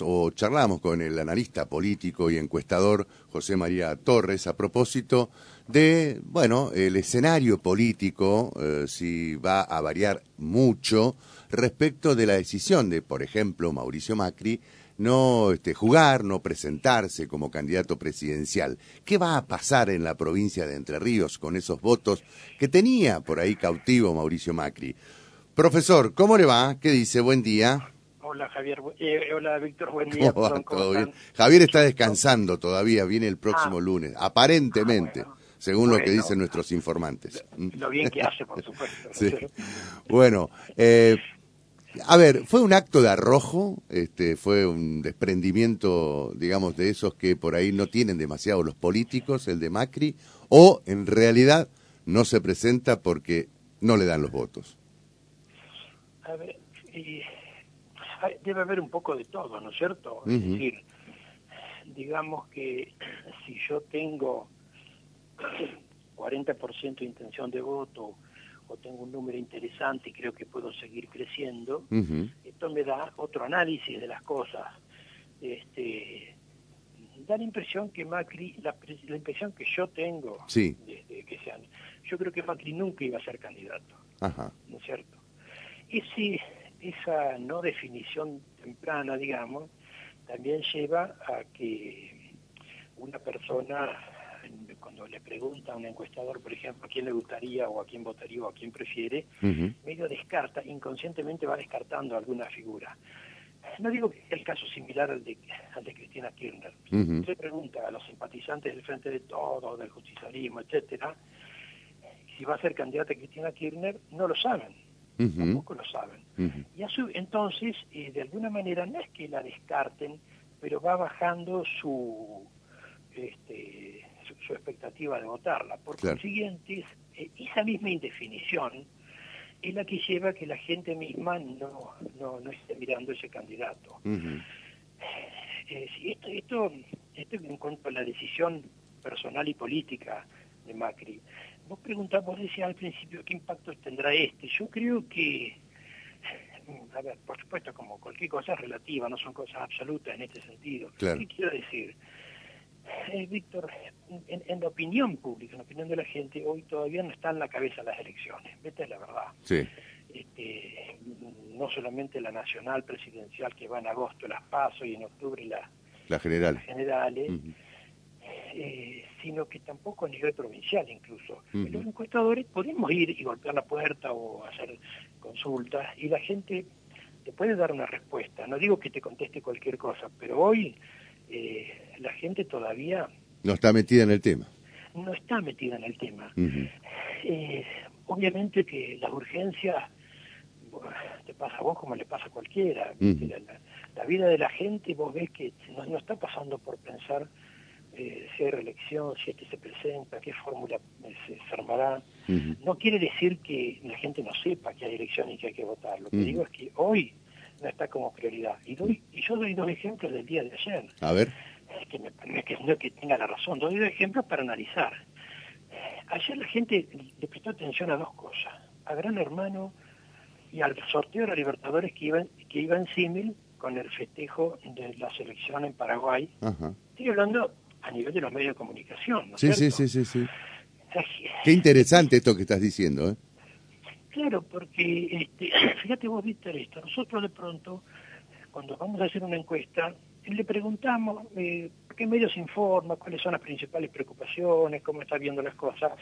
O charlamos con el analista político y encuestador José María Torres a propósito de, bueno, el escenario político, eh, si va a variar mucho respecto de la decisión de, por ejemplo, Mauricio Macri, no este, jugar, no presentarse como candidato presidencial. ¿Qué va a pasar en la provincia de Entre Ríos con esos votos que tenía por ahí cautivo Mauricio Macri? Profesor, ¿cómo le va? ¿Qué dice? Buen día. Hola Javier, eh, hola Víctor, buen día. Javier está descansando todavía, viene el próximo ah. lunes, aparentemente, ah, según lo que dicen nuestros informantes. Lo, bien que hace, por supuesto. Bueno, eh, a ver, fue un acto de arrojo, este, fue un desprendimiento, digamos, de esos que por ahí no tienen demasiado los políticos, el de Macri, o en realidad no se presenta porque no le dan los votos. A ver, debe haber un poco de todo, ¿no es cierto? Es decir, digamos que si yo tengo 40% de intención de voto o tengo un número interesante y creo que puedo seguir creciendo, esto me da otro análisis de las cosas. Este, da la impresión que Macri, la, impresión que yo tengo, desde que sean, yo creo que Macri nunca iba a ser candidato, ¿no es cierto? Ese esa no definición temprana, digamos, también lleva a que una persona, cuando le pregunta a un encuestador, por ejemplo, a quién le gustaría o a quién votaría o a quién prefiere, medio descarta, inconscientemente va descartando alguna figura. No digo que sea el caso similar al de, al de Cristina Kirchner. Si se pregunta a los simpatizantes del Frente de Todo, del justicialismo, etcétera, si va a ser candidata Cristina Kirchner, no lo saben tampoco lo saben. Y a entonces, eh, de alguna manera, no es que la descarten, pero va bajando su, este, su, expectativa de votarla. Por consiguiente, eh, esa misma indefinición es la que lleva a que la gente misma no, no, no esté mirando ese candidato. Eh, esto, esto, esto en cuanto a la decisión personal y política de Macri. Vos preguntás, vos decías al principio qué impacto tendrá este. Yo creo que, a ver, por supuesto, como cualquier cosa es relativa, no son cosas absolutas en este sentido. ¿Qué quiero decir? Eh, Víctor, en, la opinión pública, en la opinión de la gente, hoy todavía no está en la cabeza las elecciones. Vete es la verdad. Sí. Este, no solamente la nacional presidencial que va en agosto las paso y en octubre la, la general. las generales eh, sino que tampoco a nivel provincial incluso. Los encuestadores podemos ir y golpear la puerta o hacer consultas y la gente te puede dar una respuesta. No digo que te conteste cualquier cosa, pero hoy eh, la gente todavía... No está metida en el tema. No está metida en el tema. Eh, obviamente que las urgencias te pasa a vos como le pasa a cualquiera. la, vida de la gente vos ves que no está pasando por pensar eh, si hay reelección, si este se presenta, qué fórmula eh, se, armará. No quiere decir que la gente no sepa que hay elección y que hay que votar. Lo que digo es que hoy no está como prioridad. Y, doy, y yo doy dos ejemplos del día de ayer. A ver. Que, me, que, no que tenga la razón, doy dos ejemplos para analizar. Ayer la gente le prestó atención a dos cosas. A Gran Hermano y al sorteo de los Libertadores que iban que iba en símil con el festejo de la selección en Paraguay. Estoy hablando a nivel de los medios de comunicación. ¿no sí, sí, sí, sí, sí. Qué interesante esto que estás diciendo. ¿eh? Claro, porque este, fíjate vos, Víctor, esto. Nosotros de pronto, cuando vamos a hacer una encuesta, le preguntamos eh, qué medios informa, cuáles son las principales preocupaciones, cómo está viendo las cosas.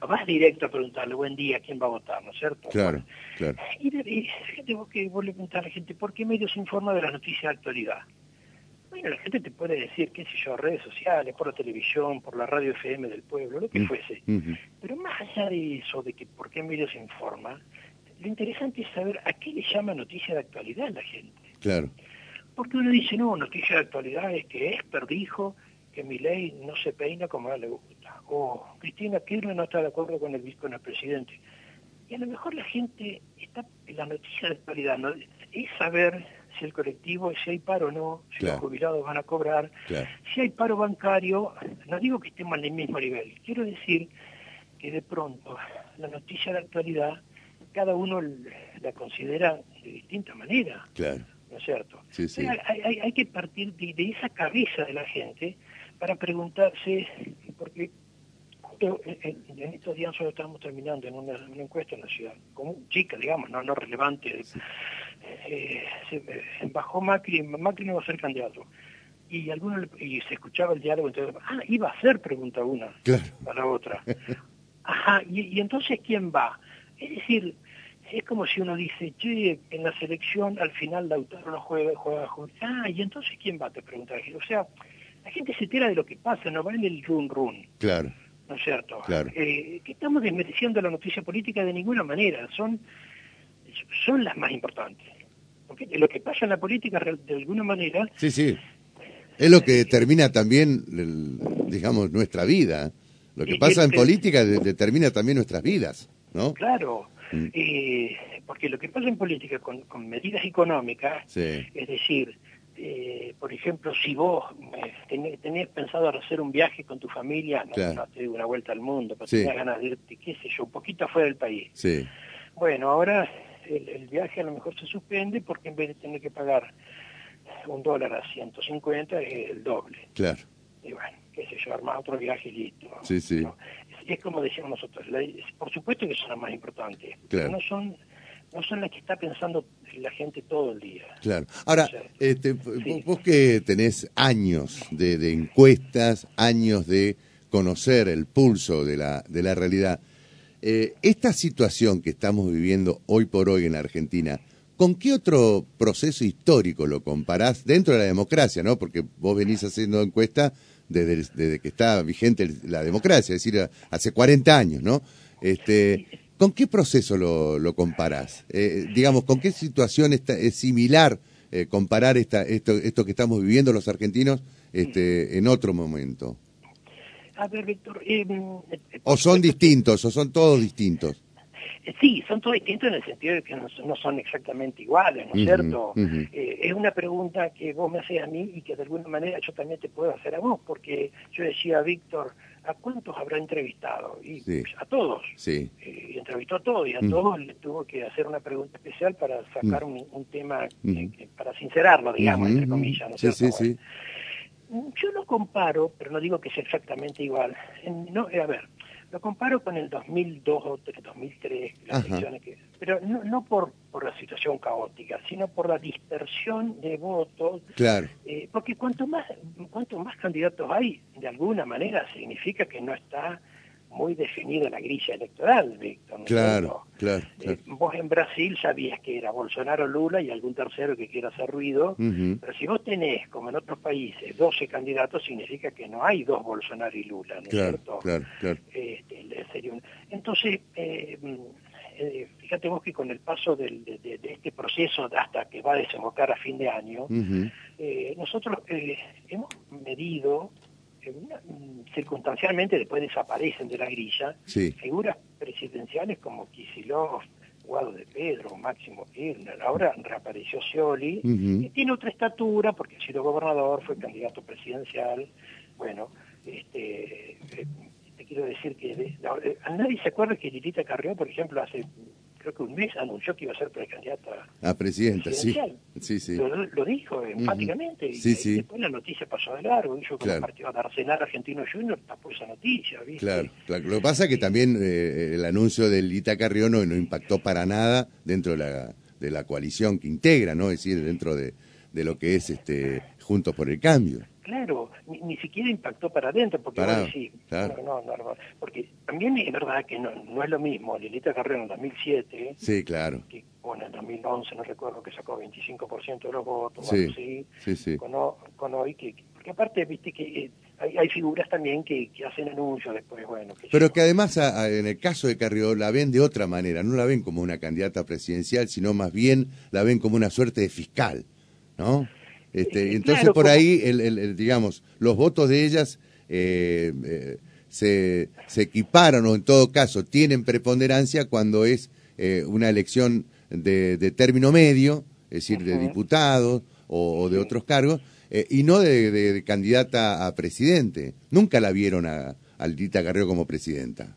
Vas directo a preguntarle, buen día, ¿quién va a votar? ¿No es cierto? Claro, claro. Y, fíjate vos que vos le preguntás a la gente, ¿por qué medios informa de las noticias de actualidad? Bueno, la gente te puede decir, qué sé yo, redes sociales, por la televisión, por la radio FM del pueblo, lo que mm, fuese. Pero más allá de eso, de que por qué medios se informa, lo interesante es saber a qué le llama noticia de actualidad la gente. Claro. Porque uno dice, no, noticia de actualidad es que Esper dijo que mi ley no se peina como a él le gusta. O Cristina Kirchner no está de acuerdo con el, con el presidente. Y a lo mejor la gente está en la noticia de actualidad, ¿no? es saber si el colectivo, si hay paro o no, si los jubilados van a cobrar, si hay paro bancario, no digo que estemos en el mismo nivel, quiero decir que de pronto la noticia de actualidad cada uno la considera de distinta manera. Claro. ¿no es cierto? Hay, hay, que partir de, esa cabeza de la gente para preguntarse, porque en, estos días nosotros estamos terminando en una, encuesta en la ciudad, como chica, digamos, no, no relevante, eh, se, bajó Macri, Macri no va a ser candidato. Y, alguno, y se escuchaba el diálogo, entonces, ah, iba a ser, pregunta una a la otra. Ajá, y, entonces, ¿quién va? Es decir, es como si uno dice, che, en la selección al final Lautaro no juega, juega Ah, y entonces ¿quién va? Te pregunta. O sea, la gente se entera de lo que pasa, no va en el run run. Claro. ¿No es cierto? Claro. Eh, que estamos desmereciendo la noticia política de ninguna manera. Son, son las más importantes. Porque lo que pasa en la política, de alguna manera... Sí, sí. Es lo que determina también, digamos, nuestra vida. Lo que pasa en política determina también nuestras vidas, ¿no? Claro. Mm. Eh, porque lo que pasa en política con, medidas económicas, es decir, eh, por ejemplo, si vos eh, tenés, pensado hacer un viaje con tu familia, no, te digo una vuelta al mundo, pero sí. ganas de irte, qué sé yo, un poquito afuera del país. Sí. Bueno, ahora el, viaje a lo mejor se suspende porque en vez de tener que pagar un dólar a 150 es el doble. Claro. Y bueno, qué sé yo, armar otro viaje y listo. Sí, sí. Es, como decíamos nosotros, por supuesto que son las más importantes, claro. no son no son las que está pensando la gente todo el día. Claro. Ahora, este, vos que tenés años de, encuestas, años de conocer el pulso de la, de la realidad, eh, esta situación que estamos viviendo hoy por hoy en Argentina, ¿con qué otro proceso histórico lo comparás dentro de la democracia, no? Porque vos venís haciendo encuestas desde, que está vigente la democracia, es decir, hace 40 años, ¿no? Este, ¿Con qué proceso lo, comparás? Eh, digamos, ¿con qué situación es similar eh, comparar esta, esto, esto que estamos viviendo los argentinos este, en otro momento? A ver, Víctor... Eh, ¿O son distintos, o son todos distintos? Sí, son todos distintos en el sentido de que no, son exactamente iguales, ¿no es cierto? es una pregunta que vos me haces a mí y que de alguna manera yo también te puedo hacer a vos, porque yo decía, Víctor, ¿a cuántos habrá entrevistado? Y a todos. Sí. Eh, y entrevistó a todos, y a mm. todos le tuvo que hacer una pregunta especial para sacar mm. un, tema, mm. para sincerarlo, digamos, entre comillas. ¿no sí, sí, sí. Yo lo comparo, pero no digo que sea exactamente igual. No, a ver, lo comparo con el 2002 o 2003, las elecciones que, pero no, no por, por la situación caótica, sino por la dispersión de votos. Claro. Eh, porque cuanto más, cuanto más candidatos hay, de alguna manera significa que no está muy definida la grilla electoral, Víctor. Claro, claro, eh, vos en Brasil sabías que era Bolsonaro, Lula y algún tercero que quiera hacer ruido, pero si vos tenés, como en otros países, 12 candidatos, significa que no hay dos Bolsonaro y Lula, ¿no es cierto? Claro, claro. Este, entonces, eh, eh, fíjate vos que con el paso de, este proceso hasta que va a desembocar a fin de año, nosotros hemos medido circunstancialmente después desaparecen de la grilla figuras presidenciales como Kisilov, Guado de Pedro, Máximo Kirchner, ahora reapareció Scioli, y tiene otra estatura porque ha sido gobernador, fue candidato presidencial, bueno, este, eh, te quiero decir que eh, nadie se acuerda que Lilita Carrió, por ejemplo, hace creo que un mes anunció que iba a ser precandidata a presidenta, sí. sí, sí. Lo, dijo enfáticamente y, después la noticia pasó de largo, dijo que el partido de Arsenal Argentino Junior tapó esa noticia. ¿viste? Claro, claro, lo que pasa es que también eh, el anuncio del Ita Carrió no, impactó para nada dentro de la, de la coalición que integra, ¿no? Es decir, dentro de, de lo que es este Juntos por el Cambio. Claro, ni, siquiera impactó para adentro, porque sí, no, no, porque también es verdad que no, no es lo mismo Lilita Carrero en 2007, sí, claro. que bueno, en 2011 no recuerdo que sacó 25% de los votos, sí, sí, sí, Con, hoy, que, porque aparte, viste que eh, hay, hay, figuras también que, que, hacen anuncios después, bueno. Pero que además en el caso de Carrió la ven de otra manera, no la ven como una candidata presidencial, sino más bien la ven como una suerte de fiscal, ¿no? Este, entonces por ahí, el, digamos, los votos de ellas eh, eh, se, se equiparan o en todo caso tienen preponderancia cuando es eh, una elección de, de, término medio, es decir, de diputados o, de otros cargos, y no de, candidata a presidente. Nunca la vieron a, Aldita Carrió como presidenta.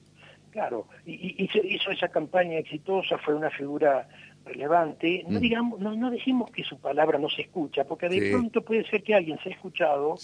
Claro, y, hizo esa campaña exitosa, fue una figura relevante, no mm. digamos, no, no, decimos que su palabra no se escucha, porque de pronto puede ser que alguien se ha escuchado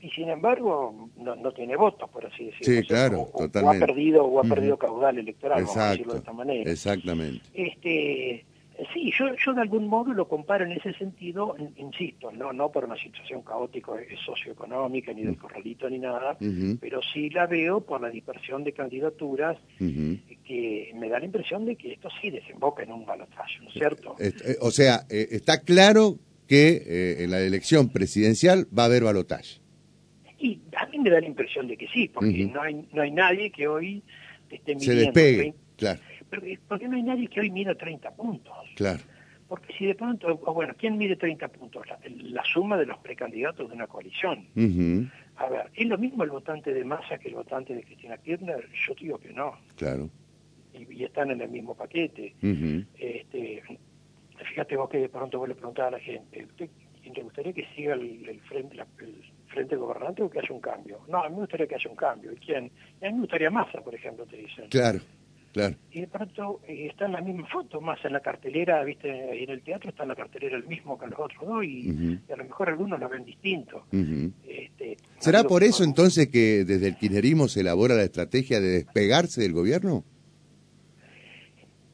y sin embargo no, no, tiene votos, por así decirlo. Sí, claro, o, totalmente. ha perdido, o ha perdido caudal electoral, vamos a decirlo de esta manera. Exactamente. Este, Sí, yo, yo de algún modo lo comparo en ese sentido, insisto, no, no por una situación caótica socioeconómica, ni del corralito, ni nada, pero sí la veo por la dispersión de candidaturas que me da la impresión de que esto sí desemboca en un balotaje, ¿no es cierto? Eh, eh, o sea, eh, está claro que en la elección presidencial va a haber balotaje. Y a mí me da la impresión de que sí, porque no, hay, no hay nadie que hoy esté midiendo... Se despegue, claro ¿Por qué no hay nadie que hoy mida 30 puntos? Claro. Porque si de pronto, bueno, ¿quién mide 30 puntos? La, suma de los precandidatos de una coalición. A ver, ¿es lo mismo el votante de Massa que el votante de Cristina Kirchner? Yo digo que no. Claro. Y, están en el mismo paquete. este, fíjate vos que de pronto vos le preguntás a la gente, ¿usted le gustaría que siga el, frente el frente gobernante o que haya un cambio? No, a mí me gustaría que haya un cambio. ¿Y quién? a mí me gustaría Massa, por ejemplo, te dicen. Claro. Y de pronto eh, está en la misma foto, más en la cartelera, viste, en el teatro está en la cartelera el mismo que los otros dos y, a lo mejor algunos lo ven distinto. Este, ¿Será por eso entonces que desde el kirchnerismo se elabora la estrategia de despegarse del gobierno?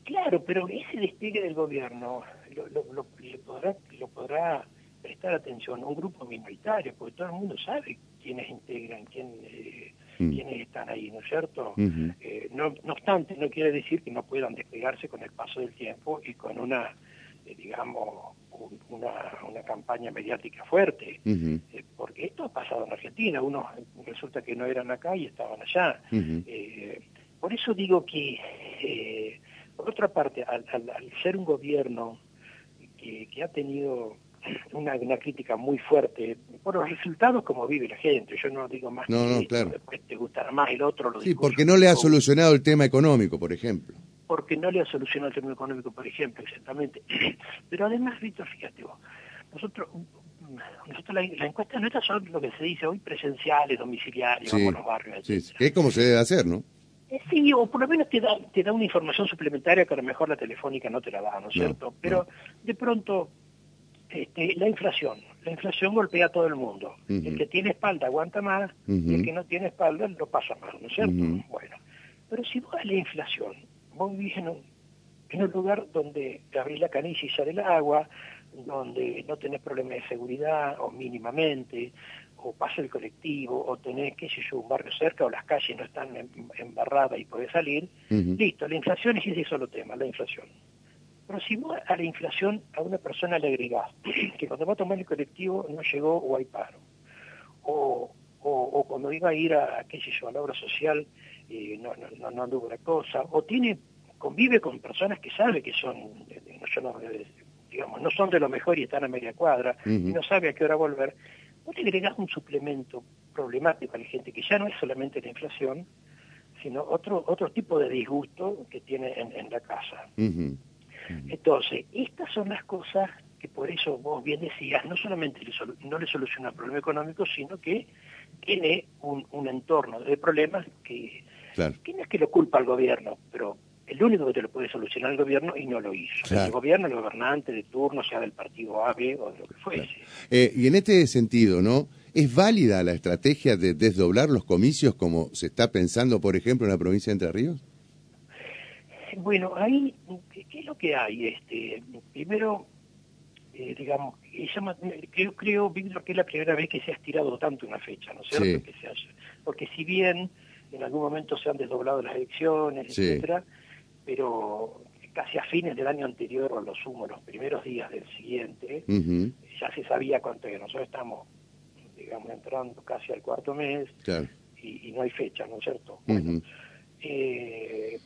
Claro, pero ese despegue del gobierno lo, lo, podrá, lo podrá prestar atención a un grupo minoritario, porque todo el mundo sabe quiénes integran, quién... Eh, Mm. quienes están ahí, ¿no es cierto? Eh, no, obstante, no quiere decir que no puedan despegarse con el paso del tiempo y con una, eh, digamos, una, una, campaña mediática fuerte, eh, porque esto ha pasado en Argentina, unos resulta que no eran acá y estaban allá. por eso digo que, por otra parte, al, ser un gobierno que, que ha tenido una, una, crítica muy fuerte por los resultados como vive la gente. Yo no digo más no, que claro. después te gustará más el otro. Lo sí, porque no le ha solucionado el tema económico, por ejemplo. Porque no le ha solucionado el tema económico, por ejemplo, exactamente. Pero además, Víctor, fíjate vos, nosotros, nosotros la, encuesta nuestra son lo que se dice hoy presenciales, domiciliarios, sí, los barrios. Sí, que es como se debe hacer, ¿no? Eh, sí, o por lo menos te da, te da una información suplementaria que a lo mejor la telefónica no te la da, ¿no es cierto? Pero de pronto este, la inflación. La inflación golpea a todo el mundo. El que tiene espalda aguanta más, y el que no tiene espalda lo pasa más, ¿no es cierto? Bueno, pero si vos la inflación, vos vivís en un, en un lugar donde abrís la canilla y sale el agua, donde no tenés problemas de seguridad, o mínimamente, o pasa el colectivo, o tenés, qué sé yo, un barrio cerca, o las calles no están embarradas y podés salir, listo, la inflación es ese solo tema, la inflación. Pero si vos a la inflación a una persona le agregás que cuando va a tomar el colectivo no llegó o hay paro, o, o, cuando iba a ir a, qué sé yo, a la obra social eh, no, no, no, anduvo la cosa, o tiene convive con personas que sabe que son, no, digamos, no son de lo mejor y están a media cuadra, y no sabe a qué hora volver, vos le agregás un suplemento problemático a la gente que ya no es solamente la inflación, sino otro otro tipo de disgusto que tiene en, la casa. Entonces, estas son las cosas que por eso vos bien decías, no solamente no le soluciona el problema económico, sino que tiene un, entorno de problemas que, que no es que lo culpa al gobierno, pero el único que te lo puede solucionar el gobierno y no lo hizo. El gobierno, el gobernante de turno, sea del partido A, B o de lo que fuese. Eh, y en este sentido, ¿no? ¿Es válida la estrategia de desdoblar los comicios como se está pensando, por ejemplo, en la provincia de Entre Ríos? Bueno, ahí, ¿qué, es lo que hay? Este, primero, eh, digamos, creo, creo, Víctor, que es la primera vez que se ha estirado tanto una fecha, ¿no es cierto? Que se porque si bien en algún momento se han desdoblado las elecciones, etcétera, pero casi a fines del año anterior, o lo sumo, los primeros días del siguiente, ya se sabía cuánto era. Nosotros estamos, digamos, entrando casi al cuarto mes y, no hay fecha, ¿no es cierto? Bueno, eh,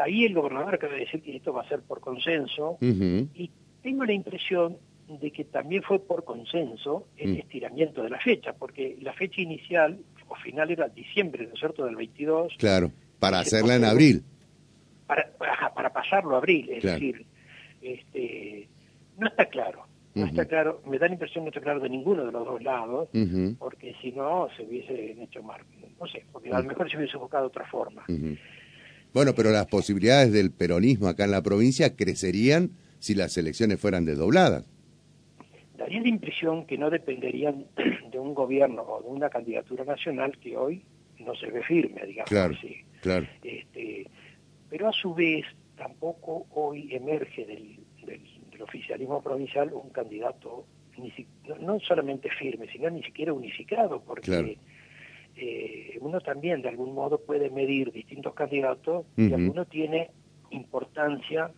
ahí el gobernador acaba de decir que esto va a ser por consenso y tengo la impresión de que también fue por consenso el mm. estiramiento de la fecha, porque la fecha inicial o final era diciembre, ¿no es cierto?, del 22. Claro, para hacerla en abril. Para, para, pasarlo a abril, es decir, este, no está claro. No está claro, me da la impresión que no está claro de ninguno de los dos lados, porque si no se hubiese hecho mal, no sé, porque a lo mejor se hubiese buscado otra forma. Bueno, pero las posibilidades del peronismo acá en la provincia crecerían si las elecciones fueran desdobladas. Daría la impresión que no dependerían de un gobierno o de una candidatura nacional que hoy no se ve firme, digamos claro, así. Claro. Este, pero a su vez tampoco hoy emerge del, oficialismo provincial un candidato no, solamente firme, sino ni siquiera unificado, porque eh, uno también de algún modo puede medir distintos candidatos y alguno tiene importancia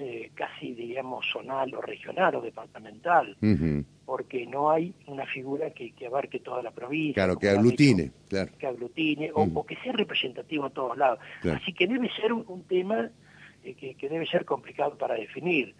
eh, casi, digamos, zonal o regional o departamental, porque no hay una figura que, abarque toda la provincia. Claro, que aglutine, claro. Que aglutine, o, que sea representativo a todos lados. Así que debe ser un, tema eh, que, debe ser complicado para definir.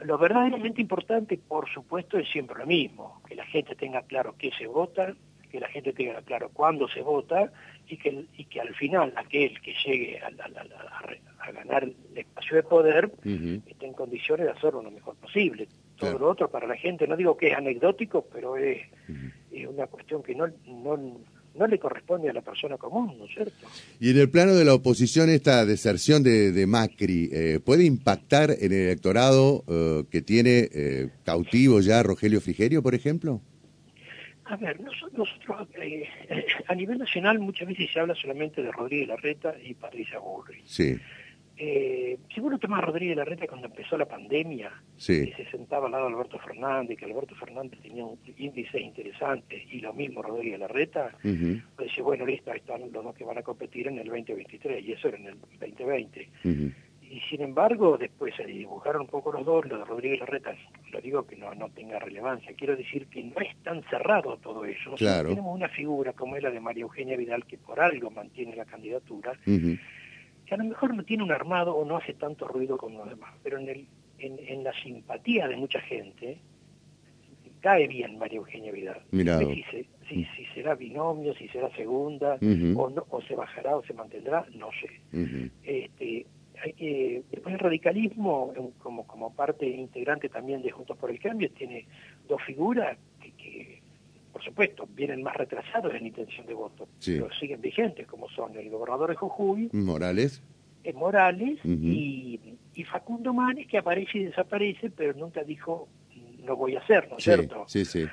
Lo verdaderamente importante, por supuesto, es siempre lo mismo, que la gente tenga claro qué se vota, que la gente tenga claro cuándo se vota y que, y que al final aquel que llegue a, ganar el espacio de poder esté en condiciones de hacerlo lo mejor posible. Todo lo otro para la gente, no digo que es anecdótico, pero es, una cuestión que no, no, le corresponde a la persona común, ¿no es cierto? Y en el plano de la oposición, esta deserción de, Macri, eh, ¿puede impactar en el electorado eh, que tiene eh, cautivo ya Rogelio Frigerio, por ejemplo? A ver, nosotros, eh, a nivel nacional muchas veces se habla solamente de Rodríguez Larreta y Patricia Burri. Sí. Eh, si toma a Rodríguez Larreta cuando empezó la pandemia, sí. se sentaba al lado de Alberto Fernández, que Alberto Fernández tenía un índice interesante, y lo mismo Rodríguez Larreta, pues dice, bueno, listo, están los dos que van a competir en el 2023, y eso era en el 2020 y sin embargo después se dibujaron un poco los dos, lo de Rodríguez Larreta, lo digo que no, no tenga relevancia, quiero decir que no es tan cerrado todo eso. Tenemos una figura como es la de María Eugenia Vidal que por algo mantiene la candidatura, que a lo mejor no tiene un armado o no hace tanto ruido como los demás, pero en, el, en, la simpatía de mucha gente cae bien María Eugenia Vidal. Si, si, si, será binomio, si será segunda, o, no, o se bajará o se mantendrá, no sé. este, eh, después el radicalismo, como, como parte integrante también de Juntos por el Cambio, tiene dos figuras que, por supuesto, vienen más retrasados en intención de voto, pero siguen vigentes, como son el gobernador de Jujuy, Morales, eh, Morales y, Facundo Manes, que aparece y desaparece, pero nunca dijo, no voy a hacer, ¿no es cierto? Sí, sí.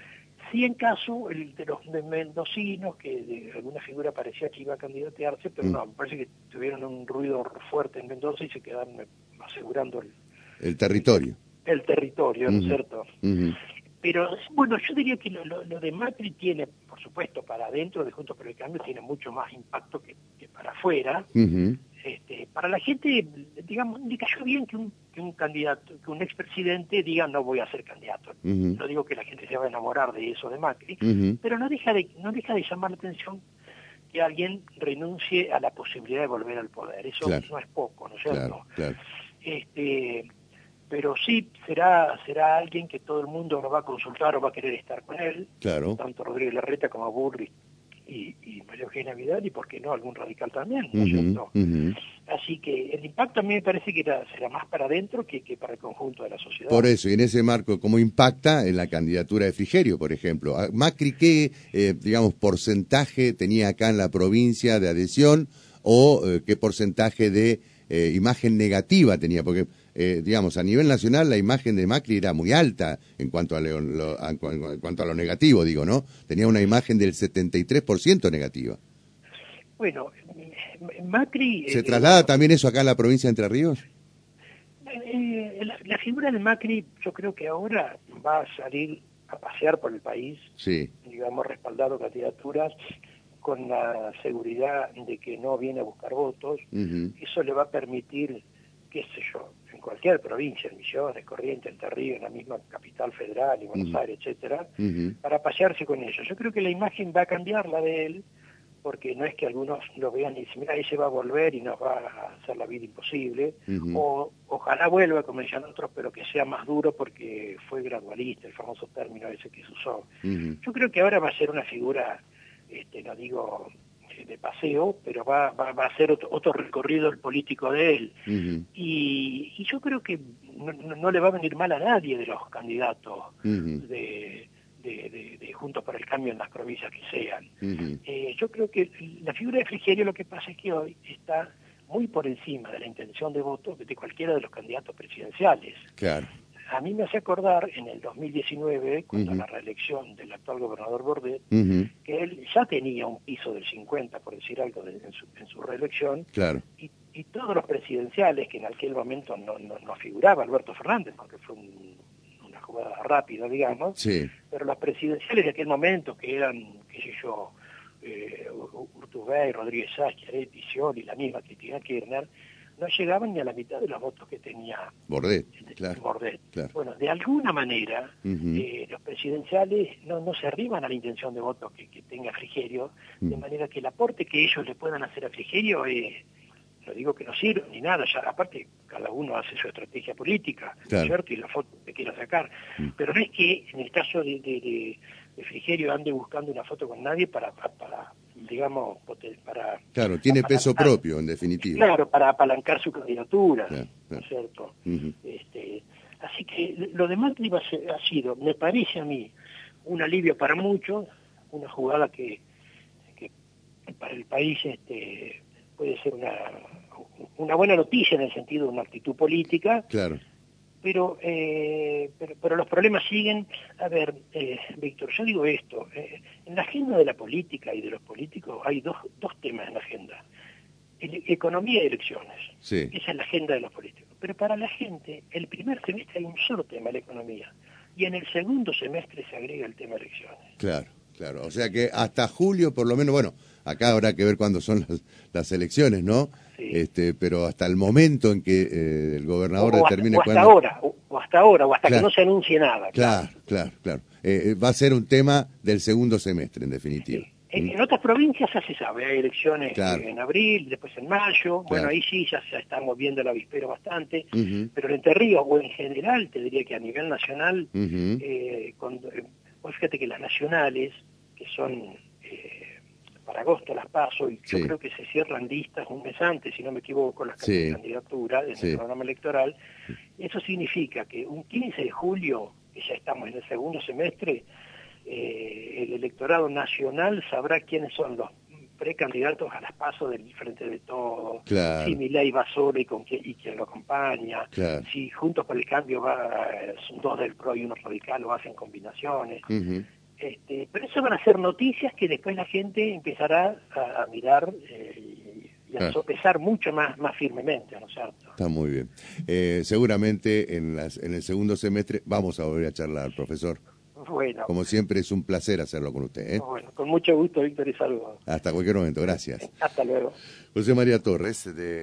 Sí, en caso el de los mendocinos, que de alguna figura parecía que iba a candidatearse, pero mm. no, me parece que tuvieron un ruido fuerte en Mendoza y se quedaron asegurando el, el territorio. El, territorio, ¿no es cierto? Pero bueno, yo diría que lo, de Macri tiene, por supuesto, para adentro de Juntos por el Cambio, tiene mucho más impacto que, para afuera. Para la gente, digamos, le cayó bien que un que un candidato, que un expresidente diga no voy a ser candidato. No digo que la gente se va a enamorar de eso de Macri, pero no deja de, no deja de llamar la atención que alguien renuncie a la posibilidad de volver al poder. Eso no es poco, ¿no es cierto? Este, pero sí será será alguien que todo el mundo lo va a consultar o va a querer estar con él, tanto Rodríguez Larreta como Burri y, y María Eugenia Vidal y por qué no algún radical también, ¿no es cierto? Así que el impacto a mí me parece que será más para adentro que, para el conjunto de la sociedad. Por eso, y en ese marco, ¿cómo impacta en la candidatura de Frigerio, por ejemplo? Ah, Macri, ¿qué, eh, digamos, porcentaje tenía acá en la provincia de adhesión o eh, qué porcentaje de eh, imagen negativa tenía? Porque, digamos, a nivel nacional la imagen de Macri era muy alta en cuanto a en cuanto a lo negativo, digo, ¿no? Tenía una imagen del 73% negativa. Bueno, Macri... ¿Se eh, traslada también eso acá en la provincia de Entre Ríos? Eh, la, figura de Macri yo creo que ahora va a salir a pasear por el país, sí. digamos, respaldado candidaturas con la seguridad de que no viene a buscar votos. Eso le va a permitir, qué sé yo, cualquier provincia, en Misiones, Corrientes, Entre Ríos, en la misma capital federal y Buenos Aires, etcétera, para pasearse con ellos. Yo creo que la imagen va a cambiar la de él, porque no es que algunos lo vean y dicen, mira, ese va a volver y nos va a hacer la vida imposible, o ojalá vuelva, como decían otros, pero que sea más duro porque fue gradualista, el famoso término ese que se usó. Yo creo que ahora va a ser una figura, este, no digo de paseo, pero va, va, va a ser otro, recorrido el político de él. y, y, yo creo que no, le va a venir mal a nadie de los candidatos de de, de, Juntos para el Cambio en las provincias que sean. Eh, yo creo que la figura de Frigerio lo que pasa es que hoy está muy por encima de la intención de voto de cualquiera de los candidatos presidenciales. Claro. A mí me hace acordar en el 2019, cuando la reelección del actual gobernador Bordet, que él ya tenía un piso del 50, por decir algo, en, su, reelección, claro. y, todos los presidenciales, que en aquel momento no, no, figuraba Alberto Fernández, porque fue una jugada rápida, digamos, sí. pero los presidenciales de aquel momento, que eran, qué sé yo, eh, Urtubey, Rodríguez Aretti, y la misma Cristina Kirchner, no llegaban ni a la mitad de los votos que tenía Bordet. Claro, Bueno, de alguna manera eh, los presidenciales no, no se arriban a la intención de voto que, tenga Frigerio, de manera que el aporte que ellos le puedan hacer a Frigerio es, no digo que no sirva ni nada, ya aparte cada uno hace su estrategia política, ¿cierto? Y la foto que quiera sacar. Pero no es que en el caso de, de, Frigerio ande buscando una foto con nadie para, para digamos, para... Claro, tiene peso propio, en definitiva. Claro, para apalancar su candidatura, ¿no es cierto? este, así que lo demás ha sido, me parece a mí, un alivio para muchos, una jugada que, que para el país este, puede ser una, una buena noticia en el sentido de una actitud política. Claro pero, eh, pero, los problemas siguen. A ver, eh, Víctor, yo digo esto, eh, en la agenda de la política y de los políticos hay dos, dos temas en la agenda. economía y elecciones. Sí. Esa es la agenda de los políticos. Pero para la gente, el primer semestre hay un solo tema, la economía. Y en el segundo semestre se agrega el tema elecciones. Claro, claro. O sea que hasta julio, por lo menos, bueno, acá habrá que ver cuándo son las, las elecciones, ¿no? Este, pero hasta el momento en que eh, el gobernador determine o hasta ahora, o, hasta ahora, o hasta que no se anuncie nada. Claro, claro, claro. Eh, eh, va a ser un tema del segundo semestre, en definitiva. En, otras provincias ya se sabe, hay elecciones en abril, después en mayo, bueno, ahí sí ya se está moviendo el avispero bastante, pero en Entre Ríos o en general, te diría que a nivel nacional, fíjate que las nacionales, que son para agosto las paso y yo creo que se cierran listas un mes antes, si no me equivoco, las candidaturas en el programa electoral. Eso significa que un 15 de julio, que ya estamos en el segundo semestre, eh, el electorado nacional sabrá quiénes son los precandidatos a las pasos del Frente de Todo, si Milei va solo y, con quién, y quién lo acompaña, si Juntos por el Cambio va, son dos del PRO y uno radical o hacen combinaciones. Este, pero eso van a ser noticias que después la gente empezará a, mirar eh, y a sopesar mucho más, más firmemente, ¿no es cierto? Está muy bien. Eh, seguramente en, las, en el segundo semestre vamos a volver a charlar, profesor. Bueno. Como siempre es un placer hacerlo con usted. ¿eh? Bueno, con mucho gusto, Víctor, y saludos. Hasta cualquier momento, gracias. Hasta luego. José María Torres, de...